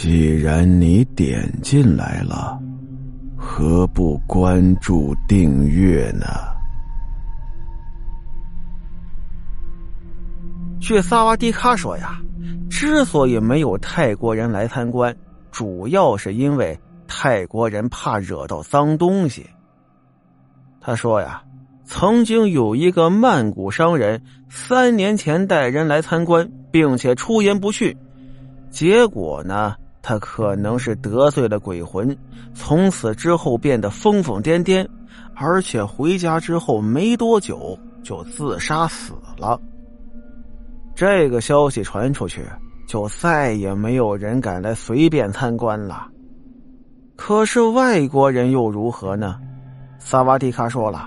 既然你点进来了，何不关注订阅呢？据萨瓦迪卡说呀，之所以没有泰国人来参观，主要是因为泰国人怕惹到脏东西。他说呀，曾经有一个曼谷商人三年前带人来参观，并且出言不逊，结果呢，他可能是得罪了鬼魂，从此之后变得疯疯癫癫，而且回家之后没多久就自杀死了。这个消息传出去，就再也没有人敢来随便参观了。可是外国人又如何呢？萨瓦迪卡说了，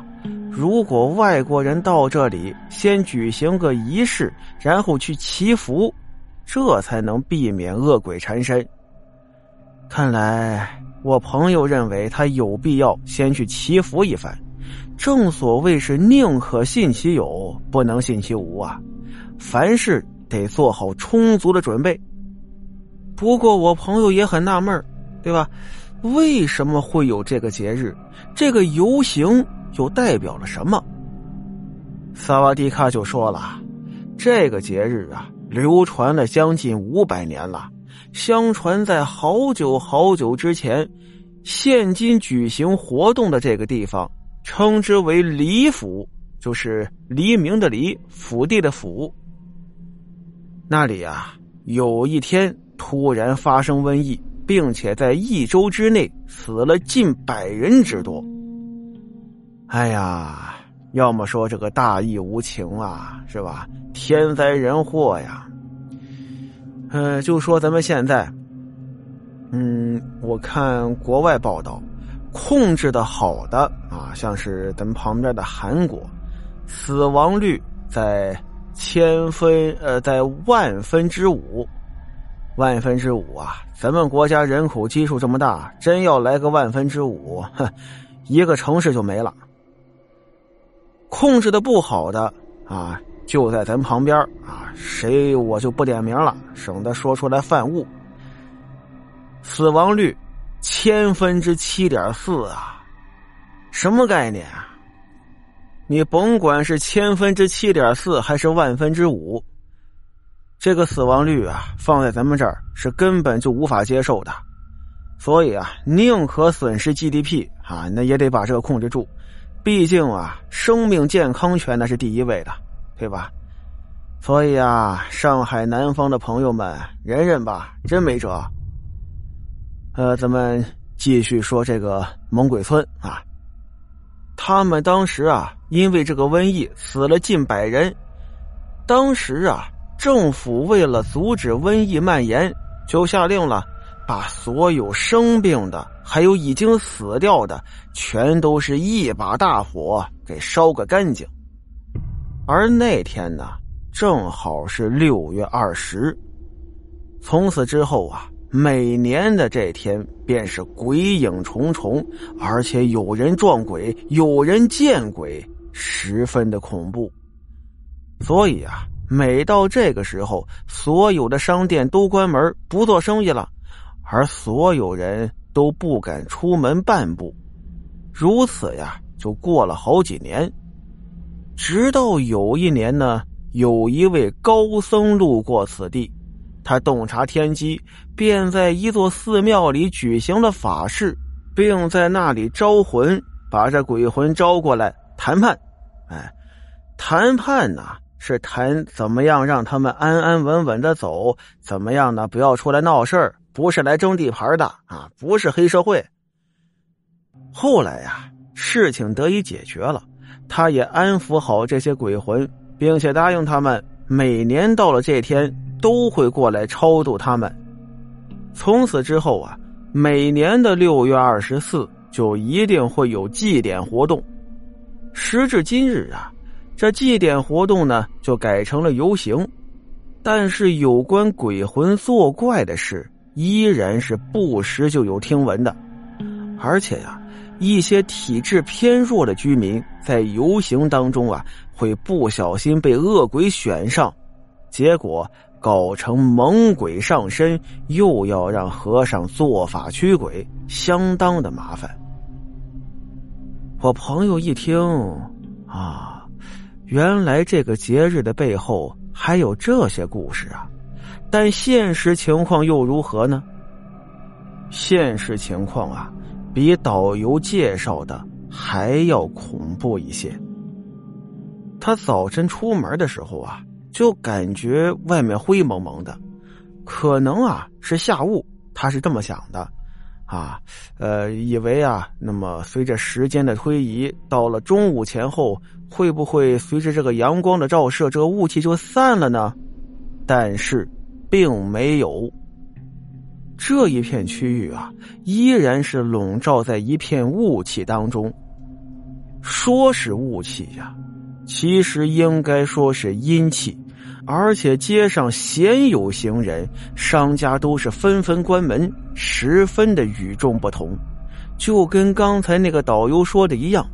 如果外国人到这里，先举行个仪式，然后去祈福，这才能避免恶鬼缠身。看来我朋友认为他有必要先去祈福一番。正所谓是宁可信其有，不能信其无啊。凡事得做好充足的准备。不过我朋友也很纳闷对吧？为什么会有这个节日？这个游行又代表了什么？萨瓦迪卡就说了，这个节日啊，流传了将近五百年了。相传在好久好久之前，现今举行活动的这个地方，称之为黎府，就是黎明的黎，府地的府。那里啊，有一天突然发生瘟疫，并且在一周之内死了近百人之多。哎呀，要么说这个大义无情啊，是吧？天灾人祸呀。嗯，就说咱们现在，嗯，我看国外报道，控制的好的啊，像是咱们旁边的韩国，死亡率在。千分呃，在万分之五，万分之五啊！咱们国家人口基数这么大，真要来个万分之五，哼，一个城市就没了。控制的不好的啊，就在咱旁边啊，谁我就不点名了，省得说出来犯误。死亡率千分之七点四啊，什么概念啊？你甭管是千分之七点四还是万分之五，这个死亡率啊，放在咱们这儿是根本就无法接受的。所以啊，宁可损失 GDP 啊，那也得把这个控制住。毕竟啊，生命健康权那是第一位的，对吧？所以啊，上海南方的朋友们，忍忍吧，真没辙。呃，咱们继续说这个猛鬼村啊。他们当时啊，因为这个瘟疫死了近百人。当时啊，政府为了阻止瘟疫蔓延，就下令了，把所有生病的，还有已经死掉的，全都是一把大火给烧个干净。而那天呢，正好是六月二十。从此之后啊。每年的这天，便是鬼影重重，而且有人撞鬼，有人见鬼，十分的恐怖。所以啊，每到这个时候，所有的商店都关门不做生意了，而所有人都不敢出门半步。如此呀，就过了好几年，直到有一年呢，有一位高僧路过此地。他洞察天机，便在一座寺庙里举行了法事，并在那里招魂，把这鬼魂招过来谈判。哎，谈判呢是谈怎么样让他们安安稳稳的走，怎么样呢？不要出来闹事儿，不是来争地盘的啊，不是黑社会。后来呀，事情得以解决了，他也安抚好这些鬼魂，并且答应他们，每年到了这天。都会过来超度他们。从此之后啊，每年的六月二十四就一定会有祭典活动。时至今日啊，这祭典活动呢就改成了游行，但是有关鬼魂作怪的事依然是不时就有听闻的。而且呀，一些体质偏弱的居民在游行当中啊，会不小心被恶鬼选上，结果。搞成猛鬼上身，又要让和尚做法驱鬼，相当的麻烦。我朋友一听，啊，原来这个节日的背后还有这些故事啊！但现实情况又如何呢？现实情况啊，比导游介绍的还要恐怖一些。他早晨出门的时候啊，就感觉外面灰蒙蒙的，可能啊是下雾，他是这么想的，啊，呃，以为啊，那么随着时间的推移，到了中午前后，会不会随着这个阳光的照射，这个雾气就散了呢？但是，并没有。这一片区域啊，依然是笼罩在一片雾气当中。说是雾气呀。其实应该说是阴气，而且街上鲜有行人，商家都是纷纷关门，十分的与众不同，就跟刚才那个导游说的一样。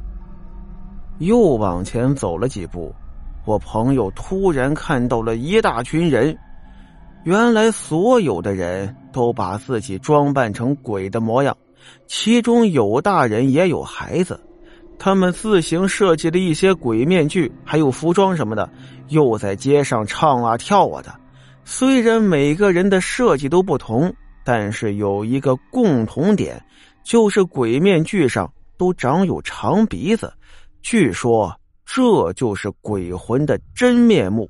又往前走了几步，我朋友突然看到了一大群人，原来所有的人都把自己装扮成鬼的模样，其中有大人也有孩子。他们自行设计了一些鬼面具，还有服装什么的，又在街上唱啊跳啊的。虽然每个人的设计都不同，但是有一个共同点，就是鬼面具上都长有长鼻子。据说这就是鬼魂的真面目。